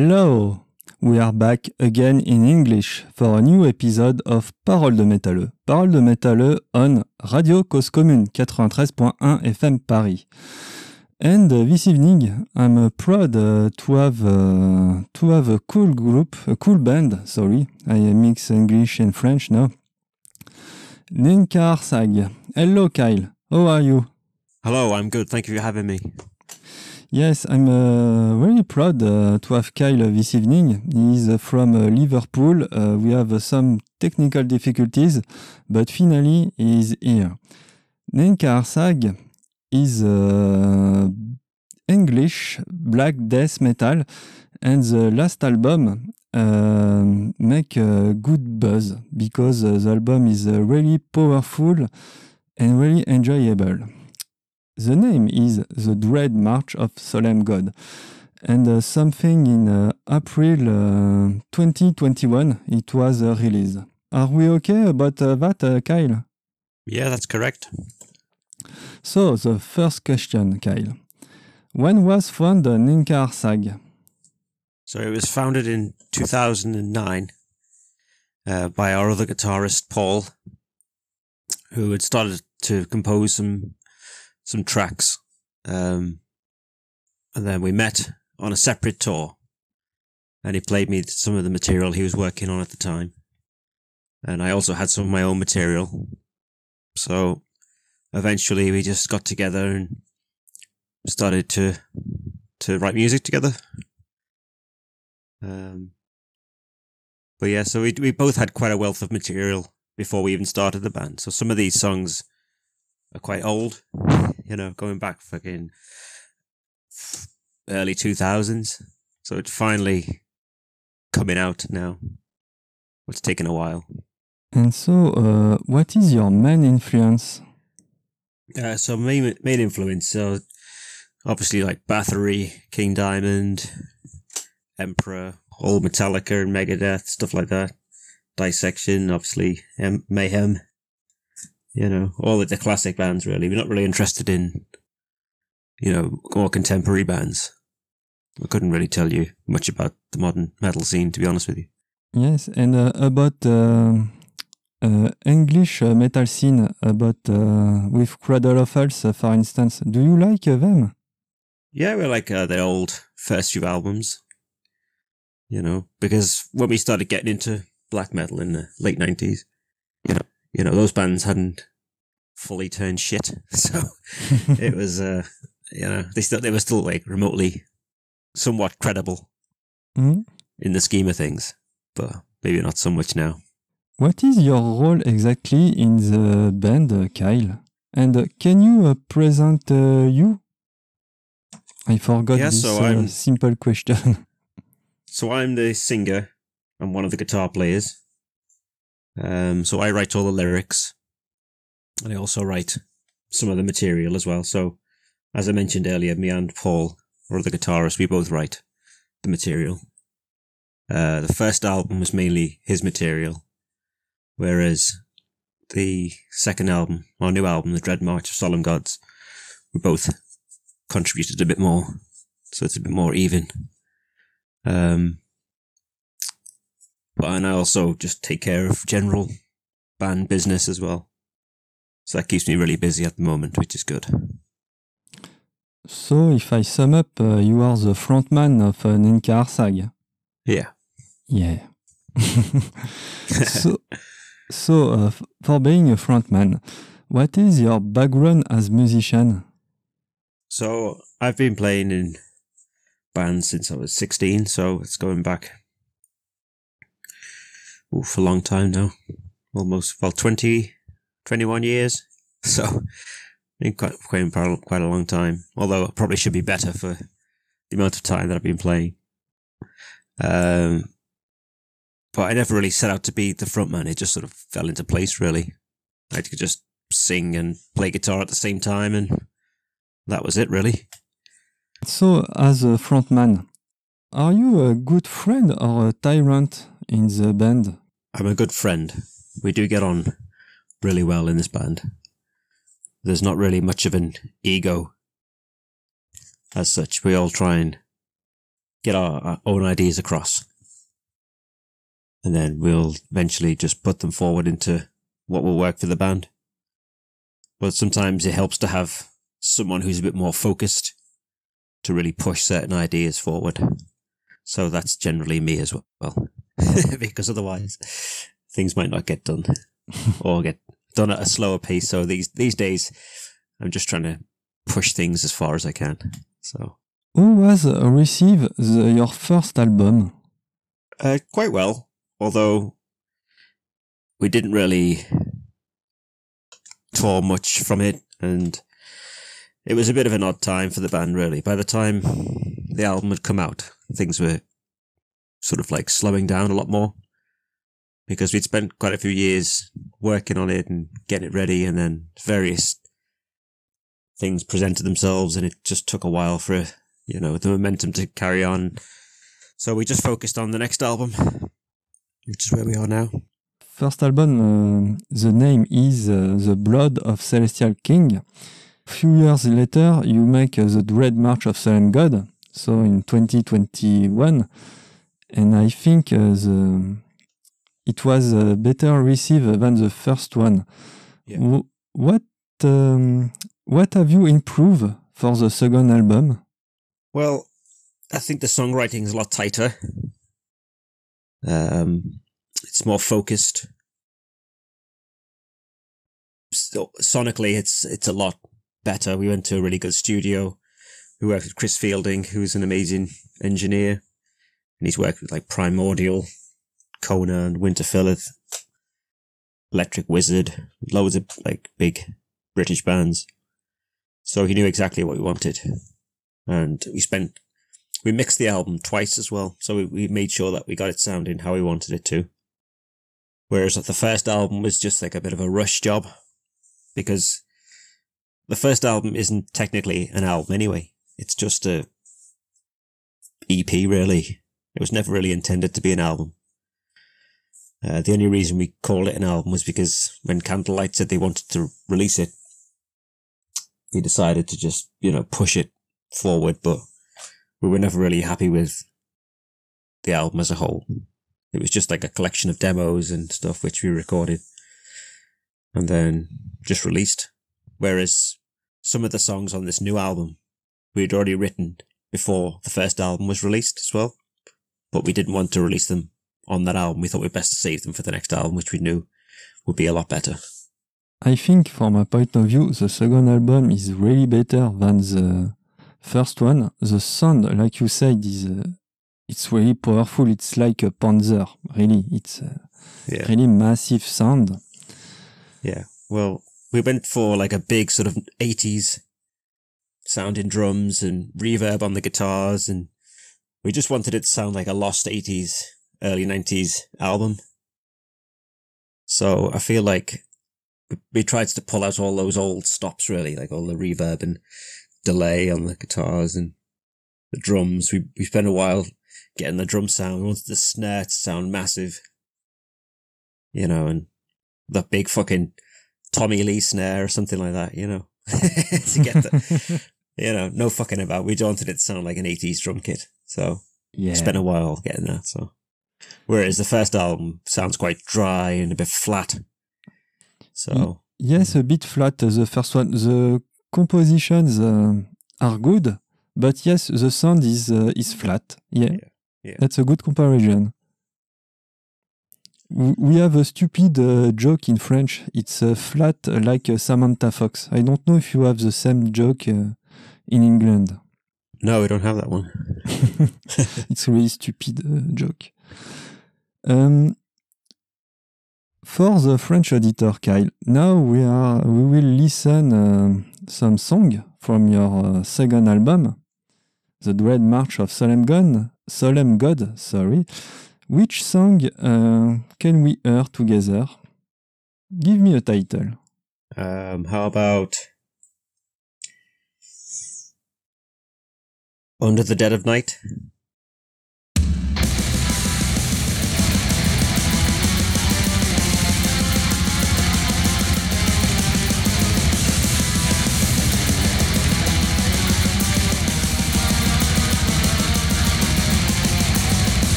Hello! We are back again in English for a new episode of Parole de Métalleux. Parole de Métalleux on Radio Cause Commune 93.1 FM Paris. And uh, this evening, I'm uh, proud uh, to have to have a cool group, a cool band. Sorry, I mix English and French now. Ninkar Sag. Hello, Kyle. How are you? Hello, I'm good. Thank you for having me. Yes, I'm uh, very proud uh, to have Kyle this evening. He's uh, from uh, Liverpool. Uh, we have uh, some technical difficulties, but finally he's here. Ninkharsag is English black death metal, and the last album make a good buzz because the album is really powerful and really enjoyable. The name is The Dread March of Solemn God. And uh, something in uh, April uh, 2021 it was uh, released. Are we okay about uh, that, uh, Kyle? Yeah, that's correct. So, the first question, Kyle. When was founded Ninkharsag? So it was founded in 2009 uh, by our other guitarist, Paul, who had started to compose some some tracks. Um, and then we met on a separate tour. And he played me some of the material he was working on at the time. And I also had some of my own material. So eventually we just got together and started to to write music together. Um, but yeah, so we we both had quite a wealth of material before we even started the band. So some of these songs are quite old, you know, going back fucking early two thousands. So it's finally coming out now. It's taken a while. And so, uh, what is your main influence? Uh, so main main influence, so obviously like Bathory, King Diamond, Emperor, all Metallica and Megadeth, stuff like that. Dissection, obviously, um, Mayhem. You know, all the classic bands. Really, we're not really interested in, you know, more contemporary bands. I couldn't really tell you much about the modern metal scene, to be honest with you. Yes, and uh, about uh, uh, English uh, metal scene, about uh, with Cradle of Filth, for instance. Do you like uh, them? Yeah, we like uh, the old first few albums. You know, because when we started getting into black metal in the late nineties, you know, you know those bands hadn't fully turned shit, so it was, uh, you know, they still they were still like remotely, somewhat credible Hmm? in the scheme of things, but maybe not so much now. What is your role exactly in the band, uh, Kyle? And uh, can you uh, present uh, you? I forgot Yeah, this so uh, simple question. So I'm the singer. I'm one of the guitar players. Um, so I write all the lyrics, and I also write some of the material as well. So, as I mentioned earlier, me and Paul, or the guitarist, we both write the material. Uh, the first album was mainly his material, whereas the second album, our new album, The Dread March of Solemn Gods, we both contributed a bit more, so it's a bit more even. Um, but and I also just take care of general band business as well. So that keeps me really busy at the moment, which is good. so, if I sum up, uh, you are the frontman of uh, Ninkharsag. Yeah. Yeah. so, so uh, for being a frontman, what is your background as musician? So I've been playing in bands since I was 16, so it's going back oof, a long time now. Almost, well, 20, 21 years. So been quite, quite, quite a long time. Although it probably should be better for the amount of time that I've been playing. Um, but I never really set out to be the frontman. It just sort of fell into place, really. I could just sing and play guitar at the same time, and that was it, really. So, as a frontman, are you a good friend or a tyrant in the band? I'm a good friend. We do get on really well in this band. There's not really much of an ego as such. We all try and get our, our own ideas across. And then we'll eventually just put them forward into what will work for the band. But sometimes it helps to have someone who's a bit more focused to really push certain ideas forward. So that's generally me as well, because otherwise things might not get done or get done at a slower pace. So these these days, I'm just trying to push things as far as I can. So, who was uh, receive the, your first album? Uh, quite well, although we didn't really tour much from it, and it was a bit of an odd time for the band. Really, by the time the album had come out, things were sort of like slowing down a lot more because we'd spent quite a few years working on it and getting it ready, and then various things presented themselves, and it just took a while for you know the momentum to carry on. So we just focused on the next album, which is where we are now. First album, uh, the name is uh, The Blood of Celestial King. A few years later, you make uh, The Dread March of Solemn God, so in 2021, and I think uh, the it was uh, better received than the first one. Yeah. What um, what have you improved for the second album? Well, I think the songwriting is a lot tighter. Um, it's more focused. So, sonically, it's it's a lot better. We went to a really good studio. We worked with Chris Fielding, who's an amazing engineer, and he's worked with like Primordial Winterfylleth, Electric Wizard, loads of like big British bands. So he knew exactly what we wanted. And we spent, we mixed the album twice as well. So we, we made sure that we got it sounding how we wanted it to. Whereas the first album was just like a bit of a rush job because the first album isn't technically an album anyway. It's just a EP really. It was never really intended to be an album. Uh, the only reason we called it an album was because when Candlelight said they wanted to release it, we decided to just, you know, push it forward, but we were never really happy with the album as a whole. It was just like a collection of demos and stuff which we recorded and then just released. Whereas some of the songs on this new album we had already written before the first album was released as well, but we didn't want to release them on that album. We thought we'd best save them for the next album, which we knew would be a lot better. I think, from my point of view, the second album is really better than the first one. The sound, like you said, is uh, it's really powerful. It's like a Panzer, really. It's a yeah. really massive sound. Yeah. Well, we went for like a big sort of 80s sounding drums and reverb on the guitars and we just wanted it to sound like a lost 80s early 90s album. So I feel like we tried to pull out all those old stops, really, like all the reverb and delay on the guitars and the drums. We, we spent a while getting the drum sound. We wanted the snare to sound massive, you know, and the big fucking Tommy Lee snare or something like that, you know, to get the, you know, no fucking about. We wanted it to sound like an 80s drum kit. So yeah. spent a while getting that. So Whereas the first album sounds quite dry and a bit flat. So yes, a bit flat. The first one, the compositions uh, are good, but yes, the sound is uh, is flat. Yeah. yeah. yeah, that's a good comparison. We have a stupid uh, joke in French. It's uh, flat like Samantha Fox. I don't know if you have the same joke uh, in England. No, we don't have that one. it's a really stupid uh, joke. Um, for the French editor, Kyle, now we are we will listen uh, some song from your uh, second album, The Dread March of Solemn God. Solemn God, sorry. Which song uh, can we hear together? Give me a title. Um, how about Under the Dead of Night?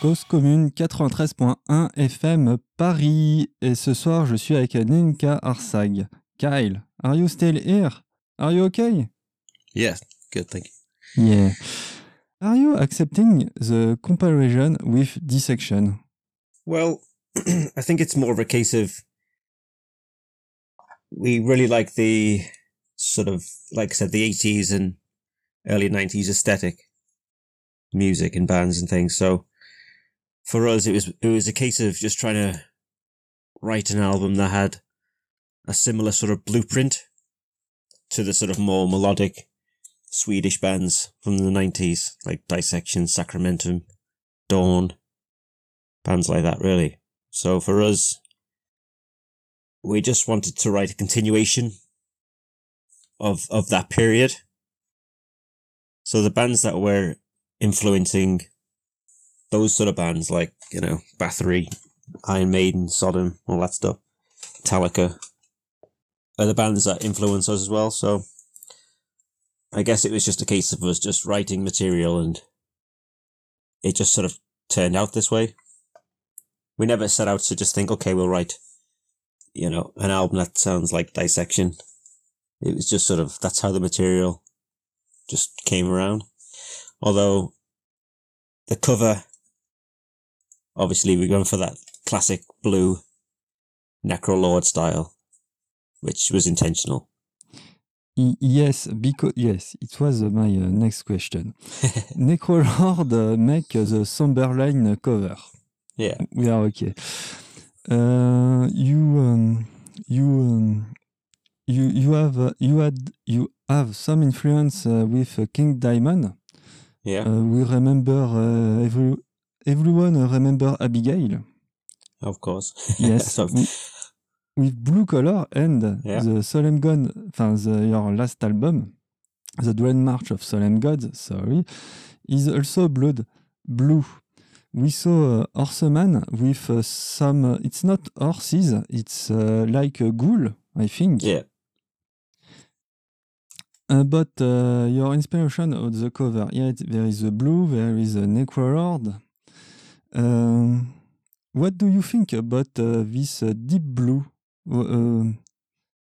Cause Commune 93.1 FM Paris. Et ce soir, je suis avec Ninka Arsag. Kyle, are you still here? Are you okay? Yeah, good, thank you. Yeah. Are you accepting the comparison with dissection? Well, I think it's more of a case of we really like the sort of, like I said, the 80s and early 90s aesthetic music and bands and things. So for us, it was it was a case of just trying to write an album that had a similar sort of blueprint to the sort of more melodic Swedish bands from the 90s, like Dissection, Sacramentum, Dawn, bands like that, really. So for us, we just wanted to write a continuation of of that period. So the bands that were influencing those sort of bands like, you know, Bathory, Iron Maiden, Sodom, all that stuff, Metallica, are the bands that influence us as well. So I guess it was just a case of us just writing material and it just sort of turned out this way. We never set out to just think, okay, we'll write, you know, an album that sounds like Dissection. It was just sort of, that's how the material just came around. Although the cover obviously we're going for that classic blue Necrolord style, which was intentional. yes, because yes, it was uh, my uh, next question. Necrolord uh, make the Somberlain cover. Yeah, we are okay. Uh, you um, you um, you you have you had you have some influence with King Diamond. Yeah, we remember every everyone remember Abigail? Of course. Yes. with Blue Color and yeah. the Solemn God, the, your last album, The Dread March of Solemn God, sorry, is also blood blue. We saw uh, Horseman with uh, some, uh, it's not horses, it's uh, like a ghoul, I think. Yeah. Uh, but uh, your inspiration of the cover, yeah, there is a blue, there is a Necrolord, um, what do you think about uh, this uh, deep blue? Uh,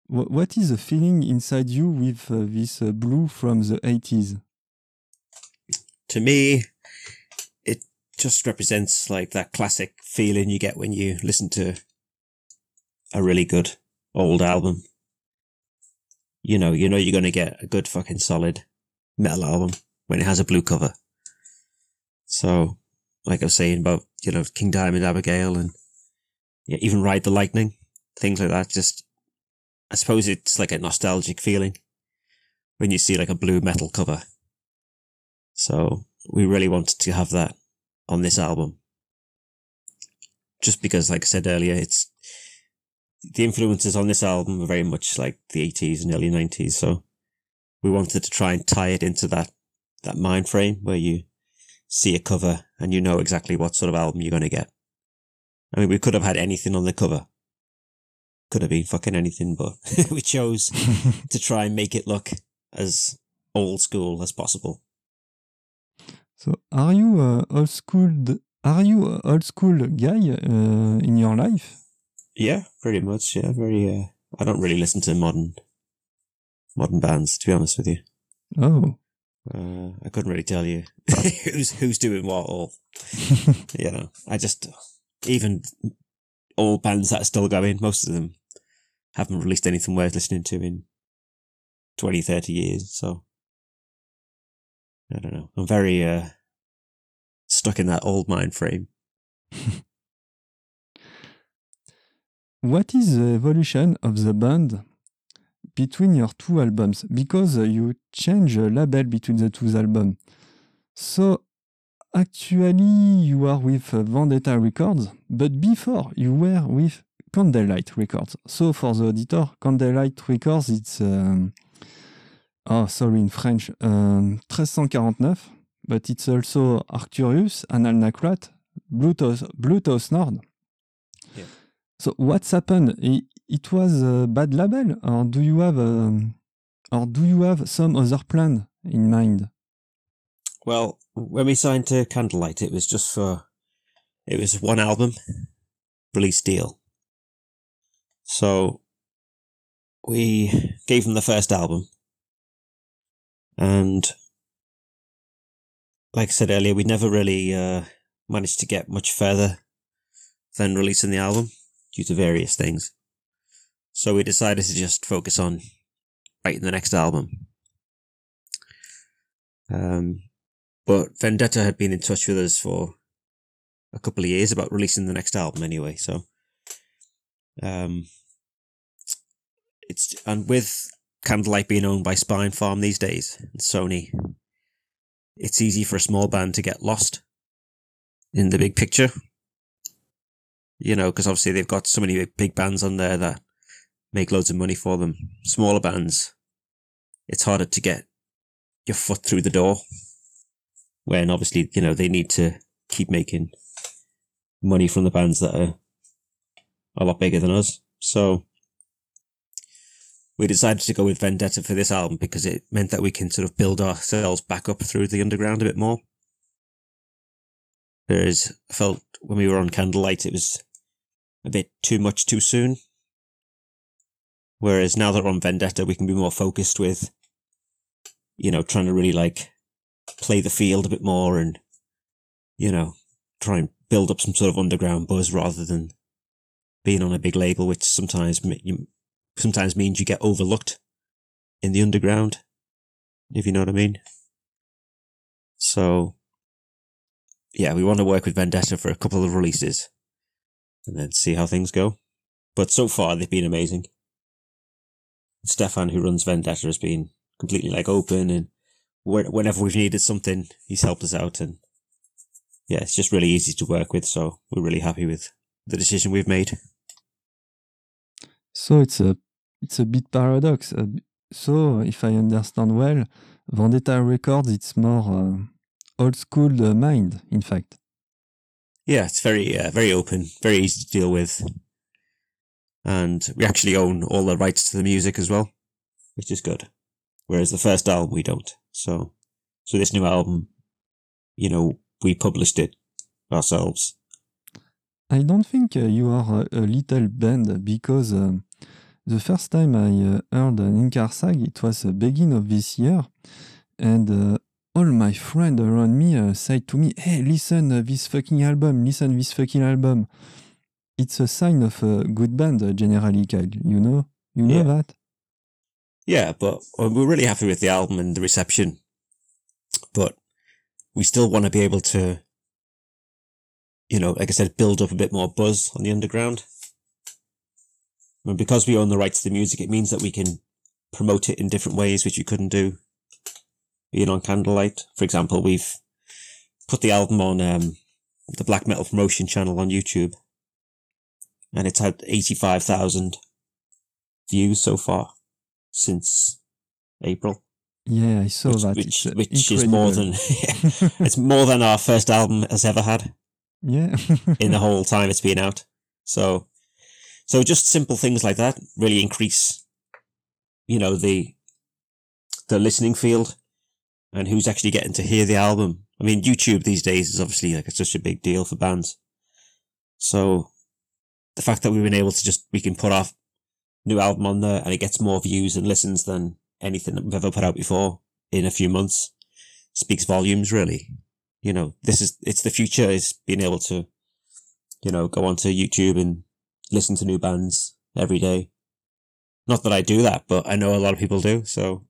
what is the feeling inside you with this blue from the 80s? To me, it just represents like that classic feeling you get when you listen to a really good old album. You know, you know you're going to get a good fucking solid metal album when it has a blue cover. So like I was saying about, you know, King Diamond, Abigail, and yeah, even Ride the Lightning, things like that. Just, I suppose it's like a nostalgic feeling when you see like a blue metal cover. So we really wanted to have that on this album. Just because, like I said earlier, it's the influences on this album are very much like the 80s and early 90s. So we wanted to try and tie it into that, that mind frame where you see a cover and you know exactly what sort of album you're going to get. I mean, we could have had anything on the cover. Could have been fucking anything, but we chose to try and make it look as old school as possible. So, are you a old school? Are you a old school guy uh, in your life? Yeah, pretty much. Yeah, very. Uh, I don't really listen to modern modern bands, to be honest with you. Oh, uh, I couldn't really tell you who's who's doing what or you know. I just even all bands that are still going, most of them haven't released anything worth listening to in 20, 30 years. So I don't know. I'm very uh, stuck in that old mind frame. what is the evolution of the band between your two albums because you change a label between the two albums. So actually you are with Vendetta Records, but before you were with Candlelight Records. So for the auditor, Candlelight Records, it's um, oh sorry in French, um, 1349, but it's also Arcturus, Anal Naquath, Bluetooth, Bluetooth Nord. Yeah. So what's happened? It was a bad label, or do you have a, um, or do you have some other plan in mind? Well, when we signed to Candlelight, it was just for it was one album release deal. So we gave them the first album, and like I said earlier, we never really uh, managed to get much further than releasing the album due to various things. So we decided to just focus on writing the next album. Um, but Vendetta had been in touch with us for a couple of years about releasing the next album anyway. So, um, it's and with Candlelight being owned by Spinefarm these days and Sony, it's easy for a small band to get lost in the big picture. You know, because obviously they've got so many big bands on there that make loads of money for them. Smaller bands, it's harder to get your foot through the door when obviously, you know, they need to keep making money from the bands that are a lot bigger than us. So we decided to go with Vendetta for this album because it meant that we can sort of build ourselves back up through the underground a bit more. Whereas I felt when we were on Candlelight, it was a bit too much too soon. Whereas now that we're on Vendetta, we can be more focused with, you know, trying to really like play the field a bit more and, you know, try and build up some sort of underground buzz rather than being on a big label, which sometimes sometimes means you get overlooked in the underground, if you know what I mean. So, yeah, we want to work with Vendetta for a couple of releases and then see how things go. But so far, they've been amazing. Stefan, who runs Vendetta, has been completely like open and whenever we've needed something, he's helped us out. And yeah, it's just really easy to work with. So we're really happy with the decision we've made. So it's a it's a bit paradox. Uh, so if I understand well, Vendetta Records it's more uh, old school uh, mind, in fact. Yeah, it's very uh, very open, very easy to deal with, and we actually own all the rights to the music as well, which is good. Whereas the first album we don't. So, so this new album, you know, we published it ourselves. I don't think uh, you are a, a, little band because uh, the first time I uh, heard Ninkharsag, it was the beginning of this year, and uh, all my friends around me uh, said to me, "Hey, listen uh, this fucking album, listen this fucking album." It's a sign of a good band, generally, Kyle. You know, you know yeah. that. Yeah, but we're really happy with the album and the reception. But we still want to be able to, you know, like I said, build up a bit more buzz on the underground. And because we own the rights to the music, it means that we can promote it in different ways, which you couldn't do being on Candlelight. For example, we've put the album on um, the Black Metal Promotion channel on YouTube, and it's had 85,000 views so far since April. Yeah, I saw which, that. Which, uh, which is more than it's more than our first album has ever had. Yeah, in the whole time it's been out. So, so just simple things like that really increase, you know, the the listening field and who's actually getting to hear the album. I mean, YouTube these days is obviously like it's such a big deal for bands. So, the fact that we've been able to just we can put off new album on there and it gets more views and listens than anything that we've ever put out before in a few months speaks volumes really. You know this is it's the future is being able to you know go onto youtube and listen to new bands every day. Not that i do that but i know a lot of people do so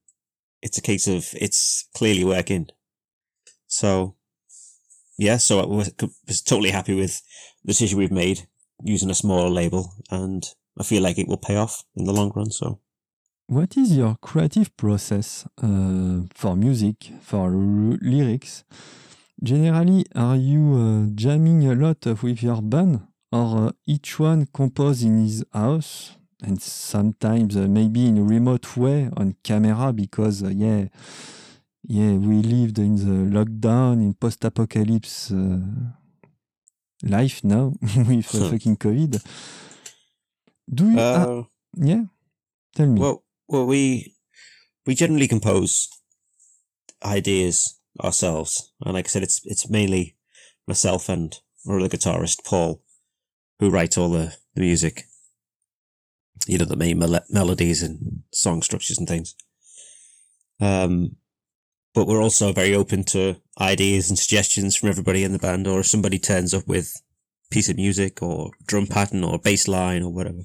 it's a case of it's clearly working. So yeah so i was, was totally happy with the decision we've made using a smaller label and I feel like it will pay off in the long run. So, what is your creative process uh, for music, for lyrics? Generally, are you uh, jamming a lot with your band, or uh, each one compose in his house, and sometimes uh, maybe in a remote way on camera because uh, yeah, yeah, we lived in the lockdown in post-apocalypse uh, life now with fucking COVID. Do you? Uh, yeah. Tell me. Well, well, we we generally compose ideas ourselves, and like I said, it's it's mainly myself and or the guitarist Paul, who writes all the, the music. You know the main mel- melodies and song structures and things. Um, but we're also very open to ideas and suggestions from everybody in the band, or if somebody turns up with piece of music or drum pattern or bass line or whatever,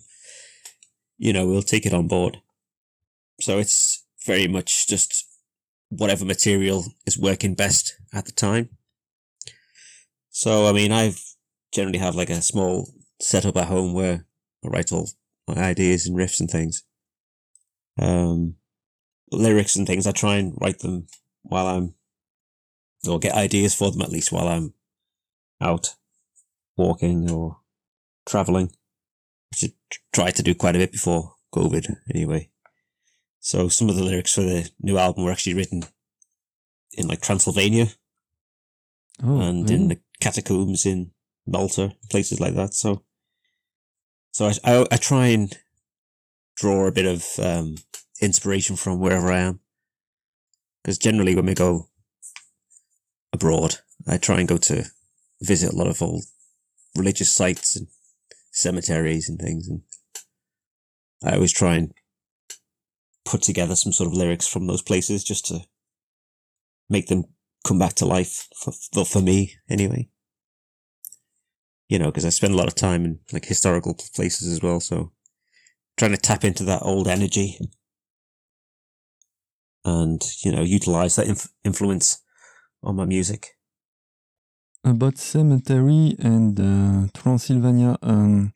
you know, we'll take it on board. So it's very much just whatever material is working best at the time. So, I mean, I've generally have like a small setup at home where I write all my ideas and riffs and things. Um, lyrics and things, I try and write them while I'm, or get ideas for them at least while I'm out walking or traveling, which I tried to do quite a bit before COVID anyway. So some of the lyrics for the new album were actually written in like Transylvania Oh, and really? in the catacombs in Malta, places like that. So, so I, I, I try and draw a bit of um, inspiration from wherever I am. Because generally, when we go abroad, I try and go to visit a lot of old religious sites and cemeteries and things, and I always try and put together some sort of lyrics from those places just to make them come back to life for, for, me anyway. You know, because I spend a lot of time in like historical places as well, so trying to tap into that old energy and you know utilize that inf- influence on my music. About cemetery and uh, Transylvania, um,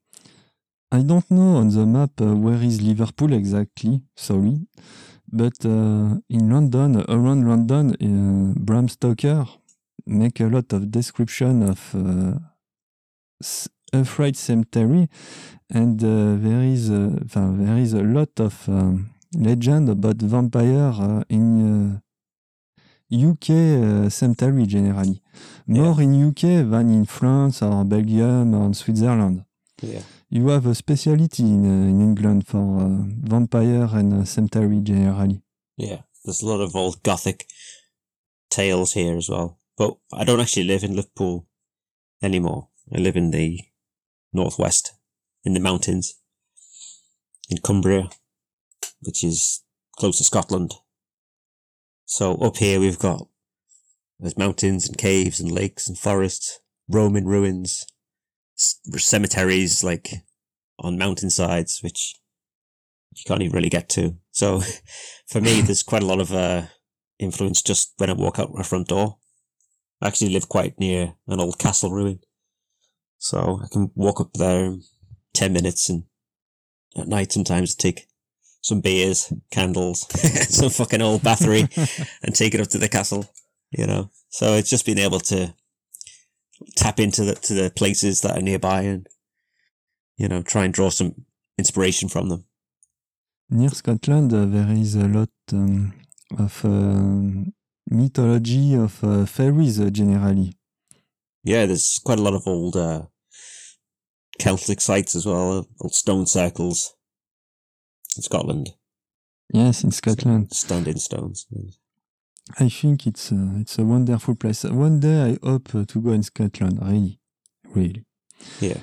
I don't know on the map uh, where is Liverpool exactly. Sorry, but uh, in London, around London, uh, Bram Stoker make a lot of description of uh, s- Afraid Cemetery, and uh, there is a, there is a lot of um, legend about vampire uh, in uh, UK uh, cemetery generally. More in UK than in France or Belgium or Switzerland. Yeah. You have a speciality in, uh, in England for uh, vampire and uh, cemetery generally. Yeah, there's a lot of old gothic tales here as well. But I don't actually live in Liverpool anymore. I live in the northwest, in the mountains, in Cumbria, which is close to Scotland. So up here we've got there's mountains and caves and lakes and forests, Roman ruins, cemeteries like on mountainsides, which you can't even really get to. So for me, there's quite a lot of uh, influence just when I walk out my front door. I actually live quite near an old castle ruin. So I can walk up there in 10 minutes and at night sometimes take some beers, candles, some fucking old Bathory and take it up to the castle, you know. So it's just being able to tap into the, to the places that are nearby and, you know, try and draw some inspiration from them. Near Scotland, uh, there is a lot um, of uh, mythology of uh, fairies uh, generally. Yeah, there's quite a lot of old uh, Celtic sites as well, old stone circles in Scotland, Yes, in Scotland. standing stones. I think it's a, it's a wonderful place. One day I hope uh, to go in Scotland, really. Really. Yeah.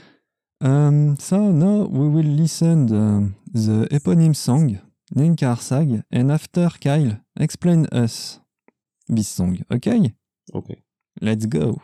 Um, so now we will listen um, the eponym song, Ninkharsag, and after Kyle explain us this song. Okay, Okay. let's go.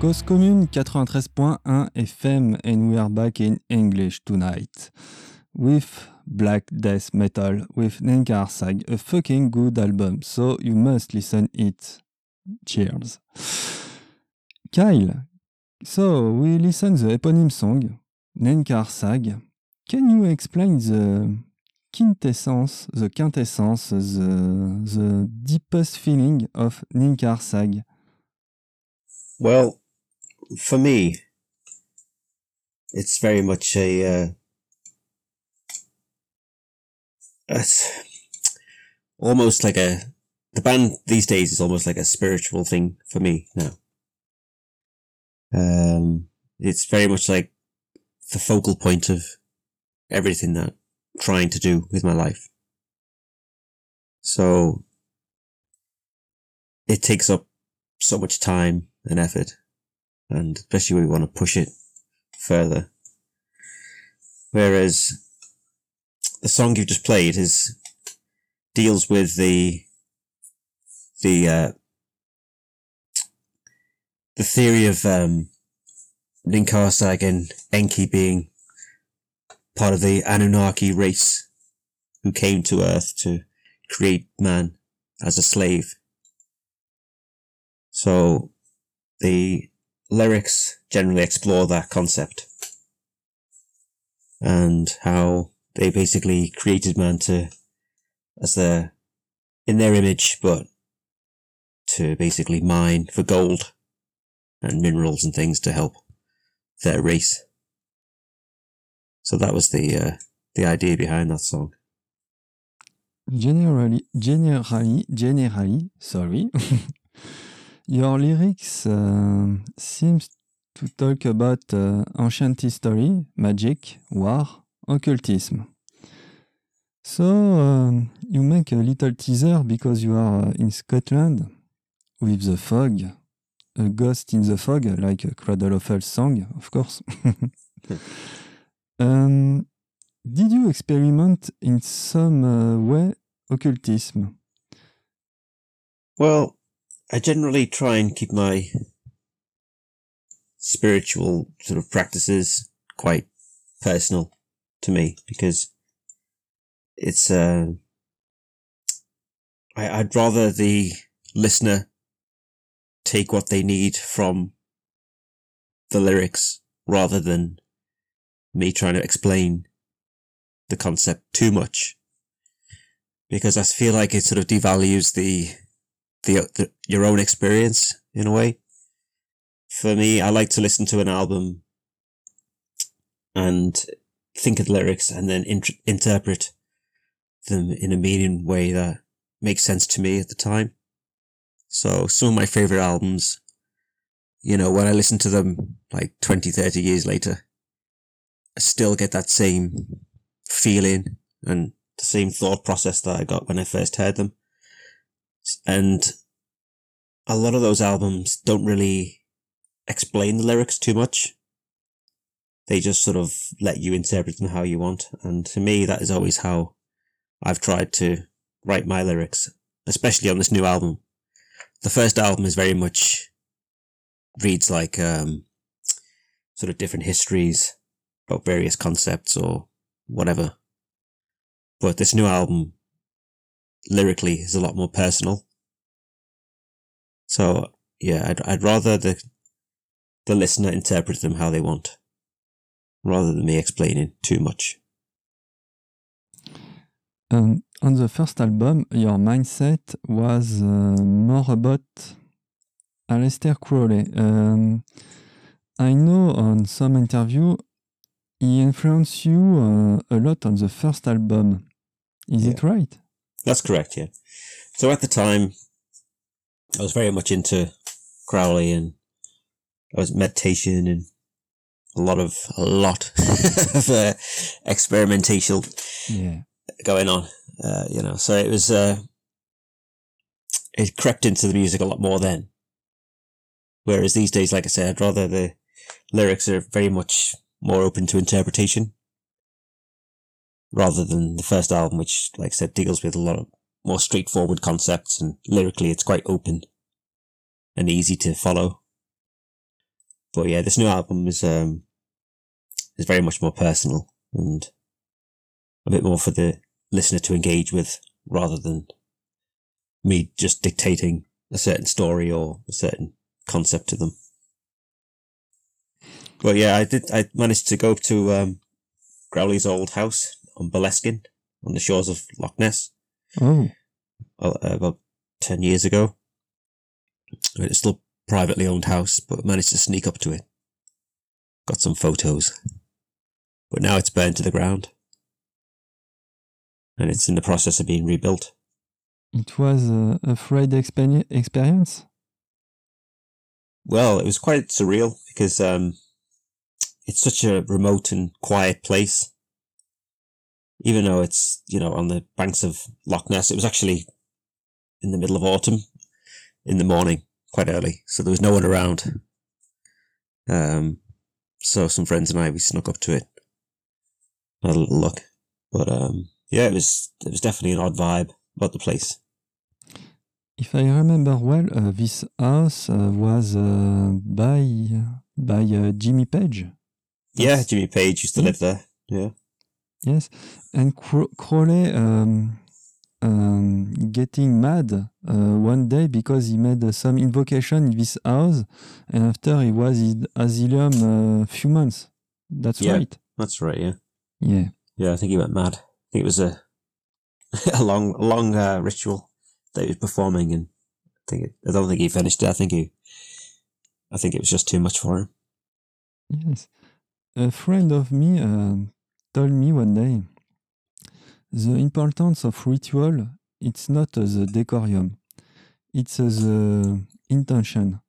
Cause Commune 93.1 FM and we are back in English tonight with black death metal with Nenkar Sag, a fucking good album, so you must listen it. Cheers. Kyle, so we listen the eponym song, Nenkar Sag. Can you explain the quintessence, the quintessence, the, the deepest feeling of Ninkar Sag? Well, for me, it's very much a, uh, it's almost like a, the band these days is almost like a spiritual thing for me now. Um, it's very much like the focal point of everything that I'm trying to do with my life. So it takes up so much time and effort and especially when we want to push it further. Whereas the song you've just played is deals with the the uh, the theory of um, Ninkharsag and Enki being part of the Anunnaki race who came to Earth to create man as a slave. So the lyrics generally explore that concept and how they basically created man to as their in their image but to basically mine for gold and minerals and things to help their race so that was the uh, the idea behind that song Generally, generally, generally, sorry. Your lyrics uh, seems to talk about uh, ancient history, magic, war, occultism. So uh, you make a little teaser because you are uh, in Scotland with the fog, a ghost in the fog, like a Cradle of Filth song, of course. um, did you experiment in some uh, way occultism? well I generally try and keep my spiritual sort of practices quite personal to me because it's uh I, I'd rather the listener take what they need from the lyrics rather than me trying to explain the concept too much because I feel like it sort of devalues the the, the your own experience in a way. For me, I like to listen to an album and think of the lyrics and then int- interpret them in a meaning way that makes sense to me at the time. So some of my favorite albums, you know, when I listen to them like 20, 30 years later, I still get that same feeling and the same thought process that I got when I first heard them. And a lot of those albums don't really explain the lyrics too much. They just sort of let you interpret them how you want. And to me, that is always how I've tried to write my lyrics, especially on this new album. The first album is very much reads like um, sort of different histories about various concepts or whatever. But this new album lyrically is a lot more personal. So yeah, I'd I'd rather the the listener interpret them how they want, rather than me explaining too much. Um, on the first album, your mindset was uh, more about Aleister Crowley. Um, I know on some interview he influenced you uh, a lot on the first album. Is it right? That's correct, yeah. So at the time, I was very much into Crowley and I was meditation and a lot of a lot of uh, experimental Yeah. going on. Uh, you know, so it was uh, it crept into the music a lot more then. Whereas these days, like I said, I'd rather the lyrics are very much more open to interpretation. Rather than the first album, which, like I said, deals with a lot of more straightforward concepts and lyrically it's quite open and easy to follow. But yeah, this new album is um is very much more personal and a bit more for the listener to engage with rather than me just dictating a certain story or a certain concept to them. But yeah, I did. I managed to go to um, Crowley's old house on Boleskine on the shores of Loch Ness. Oh, uh, about ten years ago. It's still privately owned house, but managed to sneak up to it. Got some photos, but now it's burned to the ground, and it's in the process of being rebuilt. it was a, a expe- experience. Well, it was quite surreal because um, it's such a remote and quiet place. Even though it's you know on the banks of Loch Ness, it was actually in the middle of autumn, in the morning, quite early, so there was no one around. Um, so some friends and I we snuck up to it, had a little look, but um, yeah, it was it was definitely an odd vibe about the place. If I remember well, uh, this house uh, was uh, by by uh, Jimmy Page. Yeah, Jimmy Page used to Yeah. live there. Yeah. Yes, and Crowley um, um, getting mad uh, one day because he made uh, some invocation in this house, and after he was in asylum a few months. That's Yeah. right. That's right. Yeah. Yeah. Yeah, I think he went mad. I think it was a a long, long uh, ritual that he was performing, and I think it, I don't think he finished it. I think he, I think it was just too much for him. Yes. A friend of me uh, told me one day the importance of ritual, it's not the decorium, it's the intention.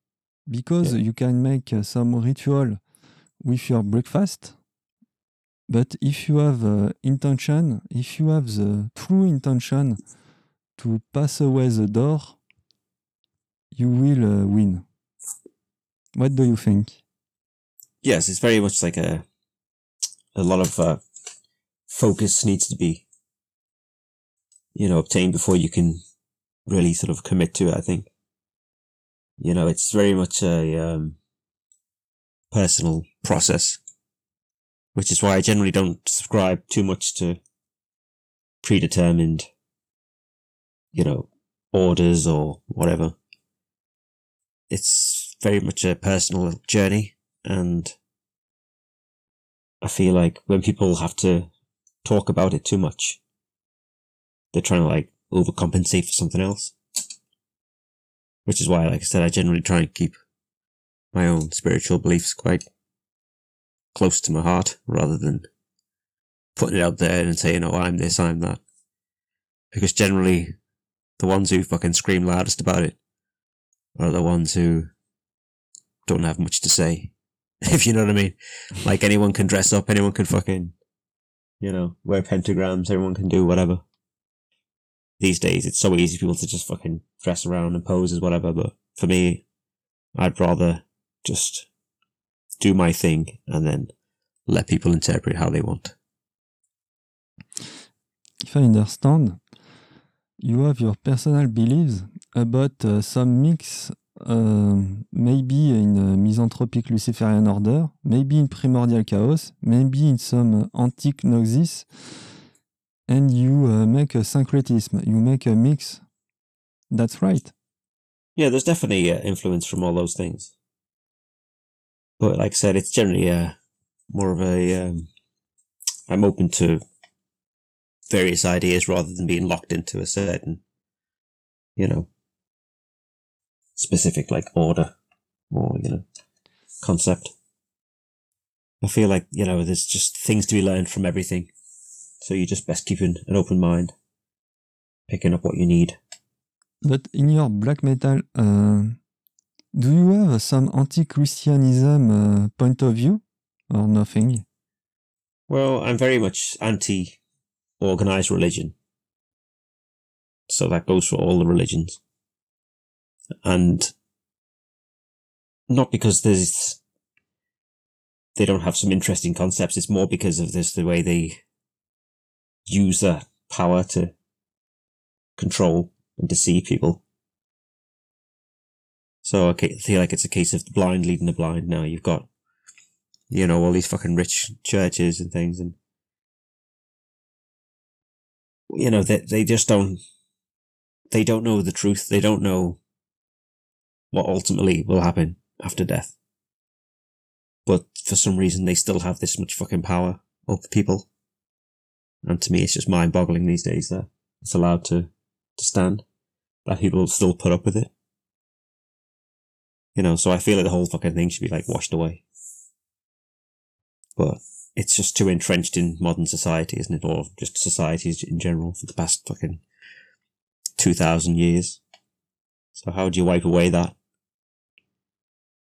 Because Yeah. you can make uh, some ritual with your breakfast, but if you have uh, intention, if you have the true intention to pass away the door, you will uh, win. What do you think? Yes, it's very much like a a lot of uh, focus needs to be, you know, obtained before you can really sort of commit to it. I think, you know, it's very much a um, personal process, which is why I generally don't subscribe too much to predetermined, you know, orders or whatever. It's very much a personal journey, and I feel like when people have to talk about it too much, they're trying to like overcompensate for something else. Which is why, like I said, I generally try and keep my own spiritual beliefs quite close to my heart rather than putting it out there and saying, oh, I'm this, I'm that. Because generally, the ones who fucking scream loudest about it are the ones who don't have much to say. If you know what I mean. Like anyone can dress up, anyone can fucking, you know, wear pentagrams, everyone can do whatever. These days, it's so easy for people to just fucking dress around and pose as whatever, but for me, I'd rather just do my thing and then let people interpret how they want. if I understand, you have your personal beliefs about uh, some mix, uh, maybe in a misanthropic Luciferian order, maybe in primordial chaos, maybe in some antique gnosis, and you uh, make a syncretism, you make a mix. That's right. Yeah, there's definitely uh, influence from all those things. But like I said, it's generally uh, more of a. Um, I'm open to various ideas rather than being locked into a certain, you know, specific like order or, you know, concept. I feel like, you know, there's just things to be learned from everything. So you're just best keep an open mind, picking up what you need. But in your black metal, uh, do you have some anti-Christianism uh, point of view or nothing? Well, I'm very much anti organized religion. So that goes for all the religions. And not because there's they don't have some interesting concepts, it's more because of this the way they use their power to control and deceive people. So I feel like it's a case of the blind leading the blind now. You've got, you know, all these fucking rich churches and things and, you know, they, they just don't, they don't know the truth. They don't know what ultimately will happen after death. But for some reason, they still have this much fucking power over people. And to me, it's just mind boggling these days that it's allowed to, to stand, that people still put up with it. You know, so I feel like the whole fucking thing should be like washed away. But it's just too entrenched in modern society, isn't it? Or just societies in general for the past fucking 2000 years. So how do you wipe away that?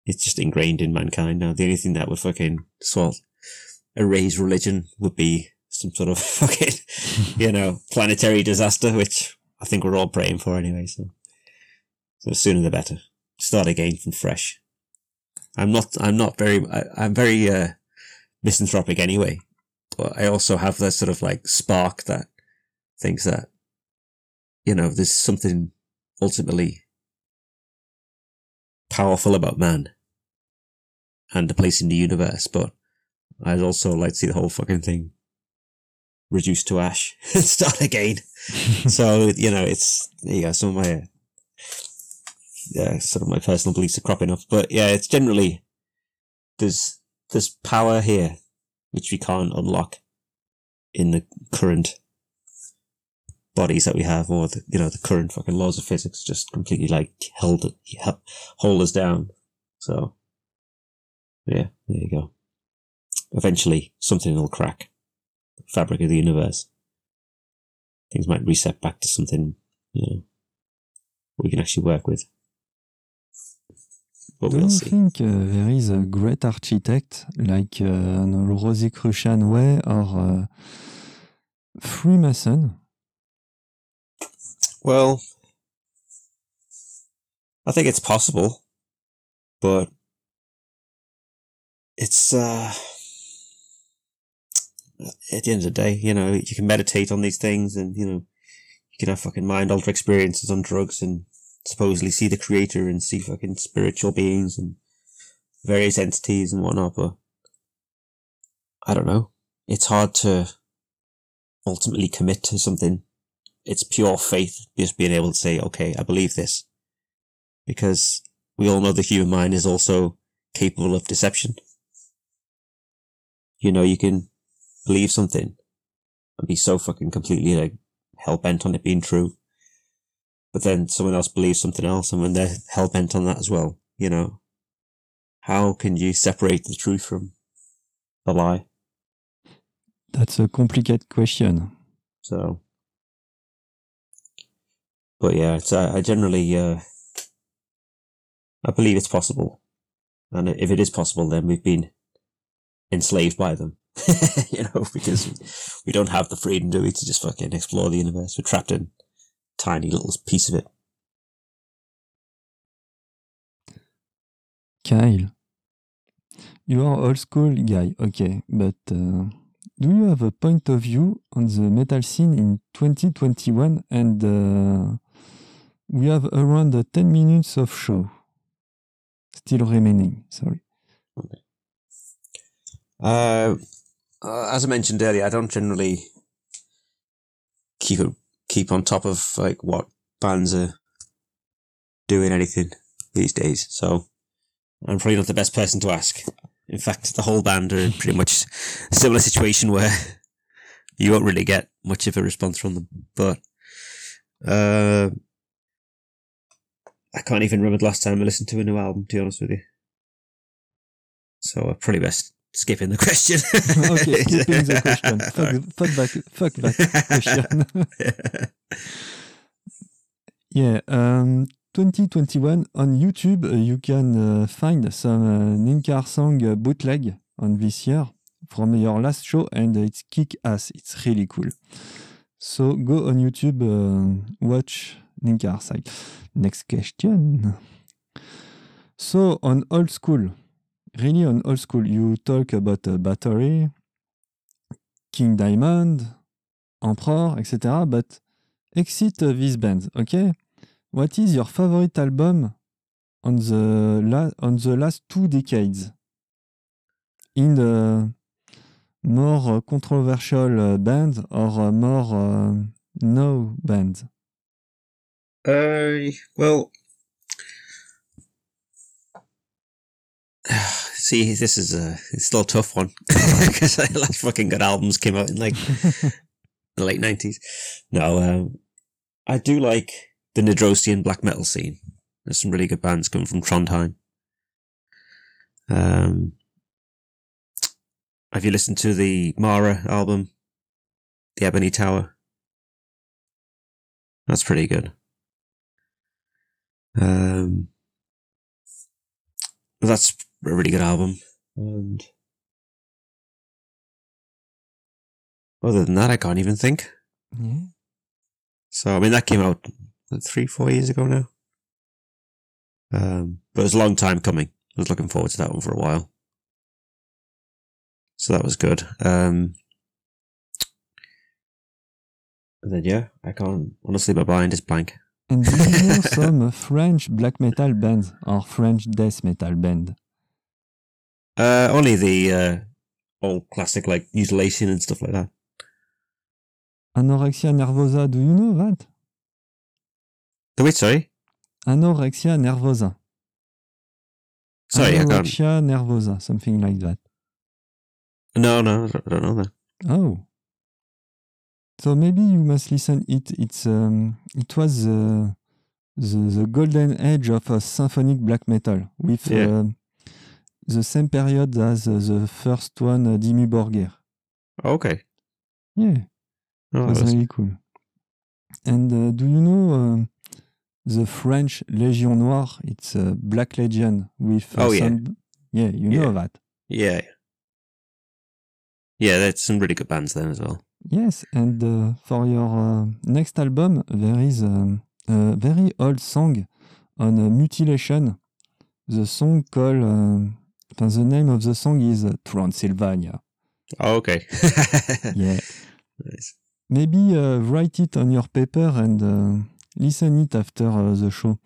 It's just ingrained in mankind now. The only thing that would fucking sort erase religion would be some sort of fucking, you know, planetary disaster, which I think we're all praying for anyway. So, so the sooner the better. Start again from fresh. I'm not, I'm not very, I, am very, uh, misanthropic anyway, but I also have that sort of like spark that thinks that, you know, there's something ultimately powerful about man and the place in the universe, but I'd also like to see the whole fucking thing reduced to ash and start again. so, you know, it's, yeah, some of my, yeah, sort of my personal beliefs are cropping up. But yeah, it's generally, there's, there's power here, which we can't unlock in the current bodies that we have, or the, you know, the current fucking laws of physics just completely like held, it, hold us down. So, yeah, there you go. Eventually, something will crack. The fabric of the universe. Things might reset back to something, you know, we can actually work with. But Do we'll you see. think uh, there is a great architect like uh, Rosicrucian way or uh, Freemason? Well, I think it's possible, but it's uh at the end of the day, you know, you can meditate on these things and, you know, you can have fucking mind alter experiences on drugs and supposedly see the creator and see fucking spiritual beings and various entities and whatnot, but I don't know. It's hard to ultimately commit to something. It's pure faith, just being able to say, okay, I believe this. Because we all know the human mind is also capable of deception. You know, you can believe something and be so fucking completely like hell bent on it being true. But then someone else believes something else and when they're hell bent on that as well, you know, how can you separate the truth from the lie? That's a complicated question. So, but yeah, it's, I, I generally, uh, I believe it's possible. And if it is possible, then we've been enslaved by them. you know, because we don't have the freedom, do we, to just fucking explore the universe. We're trapped in tiny little piece of it. Kyle, you are old school guy, okay, but uh, do you have a point of view on the metal scene in 2021 and uh, we have around 10 minutes of show still remaining sorry okay. uh, uh, as I mentioned earlier, I don't generally keep keep on top of like what bands are doing anything these days. So I'm probably not the best person to ask. In fact, the whole band are in pretty much a similar situation where you won't really get much of a response from them. But uh, I can't even remember the last time I listened to a new album, to be honest with you. So I probably best skipping the question. okay, skipping the question. Fuck, fuck back, fuck that question. yeah, um, 2021 on YouTube, uh, you can uh, find some uh, Ninkharsag uh, bootleg on this year from your last show, and it's kick ass. It's really cool. So go on YouTube, uh, watch Next question. So on old school, really on old school. You talk about uh, Battery, King Diamond, Emperor, etc. But exit these bands, okay? What is your favorite album on the la- on the last two decades? In the more controversial band or more uh, no band? Uh, well, see, this is a it's still a tough one because the last fucking good albums came out in like the late nineties. No, um, I do like the Nidrosian black metal scene. There's some really good bands coming from Trondheim. Um, have you listened to the Mare album, The Ebony Tower? That's pretty good. Um, that's a really good album. And other than that, I can't even think. Yeah. So, I mean, that came out three, four years ago now. Um, but it was a long time coming. I was looking forward to that one for a while. So that was good. Um, and then, yeah, I can't, honestly, my mind is blank. And do you know some French black metal bands or French death metal band? Uh, only the, uh, old classic, like, Mütiilation and stuff like that. Anorexia nervosa, do you know that? The wait, sorry? Anorexia nervosa. Sorry, I can't. Anorexia nervosa, something like that. No, no, I don't know that. Oh. So maybe you must listen it. It's um, it was the, the the golden age of a symphonic black metal with Yeah. uh, the same period as uh, the first one, uh, Dimmu Borgir. Okay. Yeah, Oh, it was that's- really cool. And uh, do you know um the French Légion Noire? It's a black legion with uh, Oh, yeah. some. Yeah, you Yeah. know that. yeah. Yeah, that's some really good bands then as well. Yes, and uh, for your uh, next album, there is um, a very old song on uh, mutilation. The song called, um, the name of the song is uh, Transylvania. Oh, okay. Yeah, Nice. maybe uh, write it on your paper and uh, listen it after uh, the show.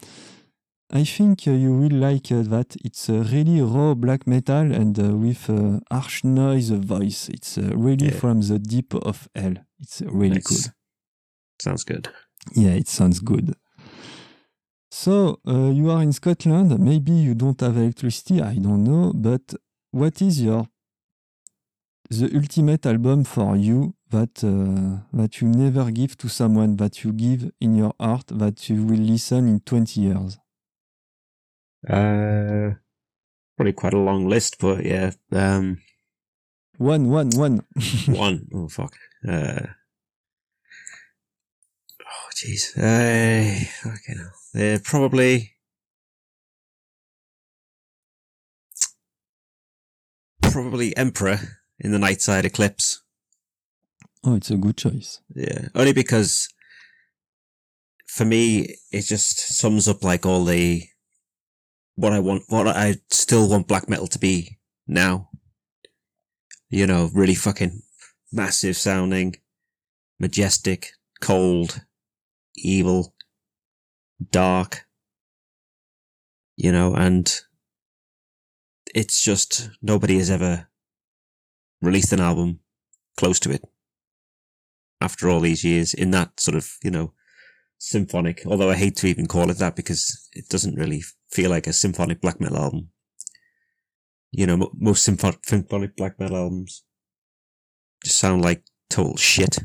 I think uh, you will like uh, that. It's a really raw black metal and uh, with uh, harsh noise voice. It's uh, really Yeah. from the deep of hell. It's really Nice. cool. Sounds good. Yeah, it sounds good. So, uh, you are in Scotland. Maybe you don't have electricity, I don't know. But what is your the ultimate album for you that uh, that you never give to someone that you give in your heart that you will listen in 20 years? Uh, probably quite a long list, but yeah. Um, One, one, one. one. Oh fuck. Uh, oh jeez. Uh, okay. Now. Uh, probably. Probably Emperor in the Nightside Eclipse. oh, it's a good choice. Yeah, only because for me it just sums up like all the what I want, what I still want black metal to be now. You know, really fucking massive sounding, majestic, cold, evil, dark. You know, and it's just nobody has ever released an album close to it after all these years in that sort of, you know, symphonic, although I hate to even call it that because it doesn't really feel like a symphonic black metal album. You know, mo- most sympho- symphonic black metal albums just sound like total shit.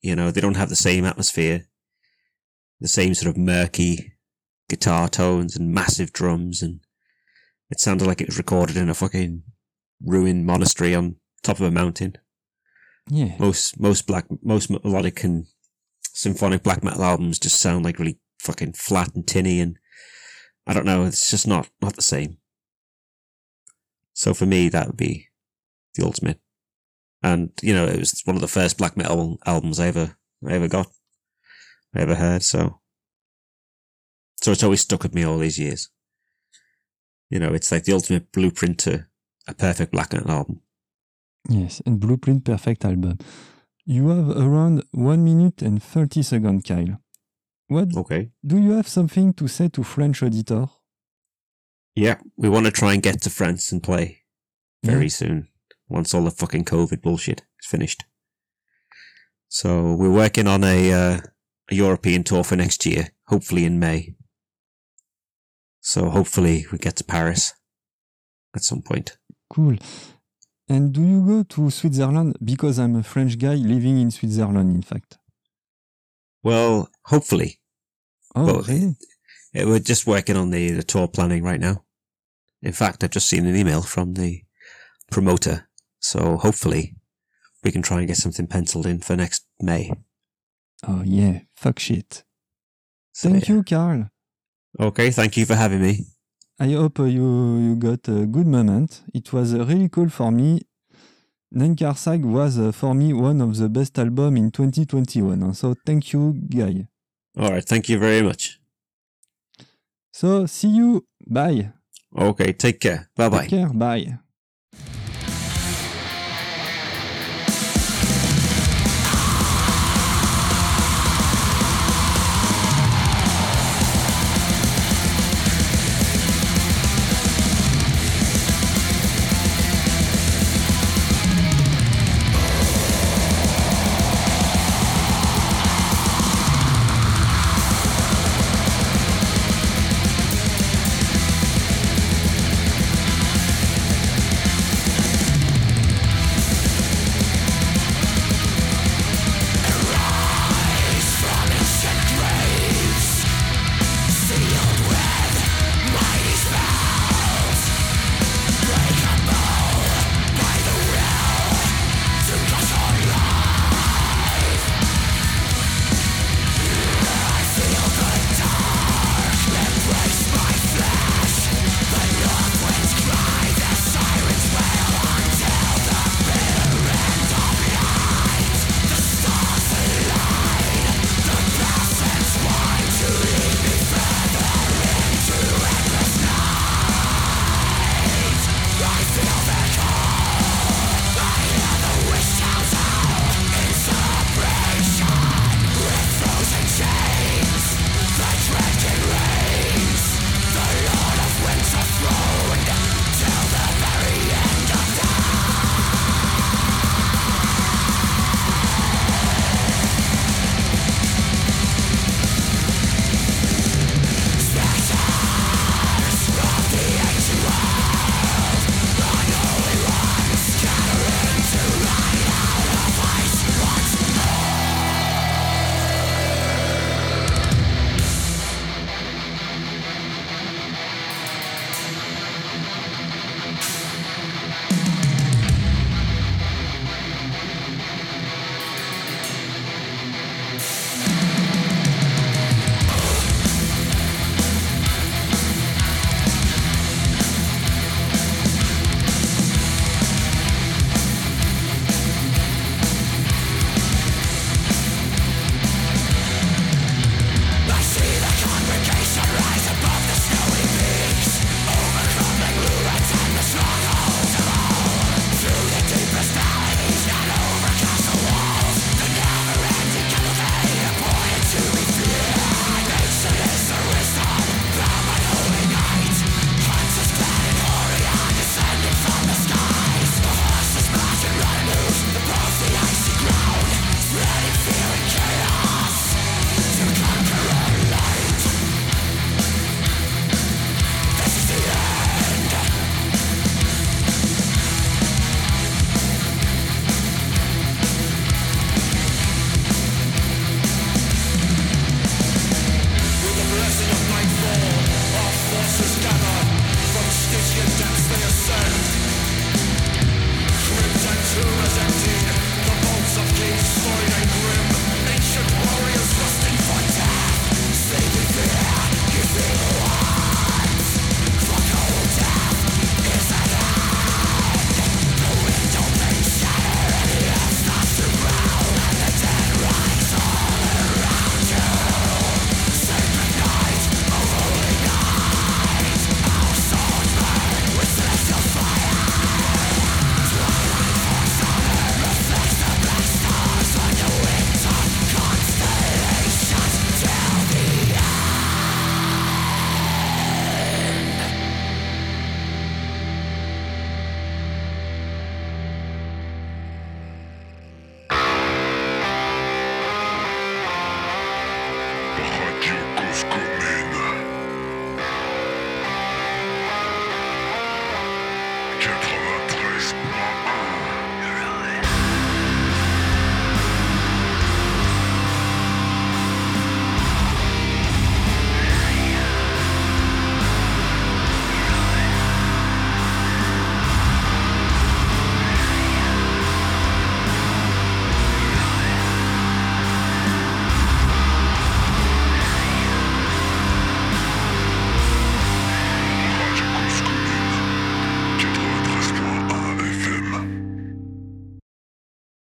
You know, they don't have the same atmosphere, the same sort of murky guitar tones and massive drums and it sounded like it was recorded in a fucking ruined monastery on top of a mountain Yeah. most most black most melodic and symphonic black metal albums just sound like really fucking flat and tinny and I don't know, it's just not not the same. So for me that would be the ultimate. And you know, it was one of the first black metal albums I ever I ever got. I ever heard, so so it's always stuck with me all these years. You know, it's like the ultimate blueprint to a perfect black metal album. Yes, and Blueprint Perfect album. You have around 1 minute and 30 seconds, Kyle. What Okay. do you have something to say to French auditor? Yeah, we want to try and get to France and play very soon once all the fucking COVID bullshit is finished. So we're working on a, uh, a European tour for next year, hopefully in May. So hopefully we get to Paris at some point. Cool. And do you go to Switzerland? Because I'm a French guy living in Switzerland, in fact. Well, hopefully. Oh, Well, really? Uh, We're just working on the, the tour planning right now. In fact, I've just seen an email from the promoter. So hopefully we can try and get something penciled in for next May. Oh, yeah. Fuck shit. So, Thank yeah. you, Carl. Okay, thank you for having me. I hope you, you got a good moment. It was really cool for me. Nenkarsag was uh, for me one of the best album in 2021. uh, So thank you, guy. All right, thank you very much. So see you. Bye. Okay, take care. Bye bye. Take care. Bye.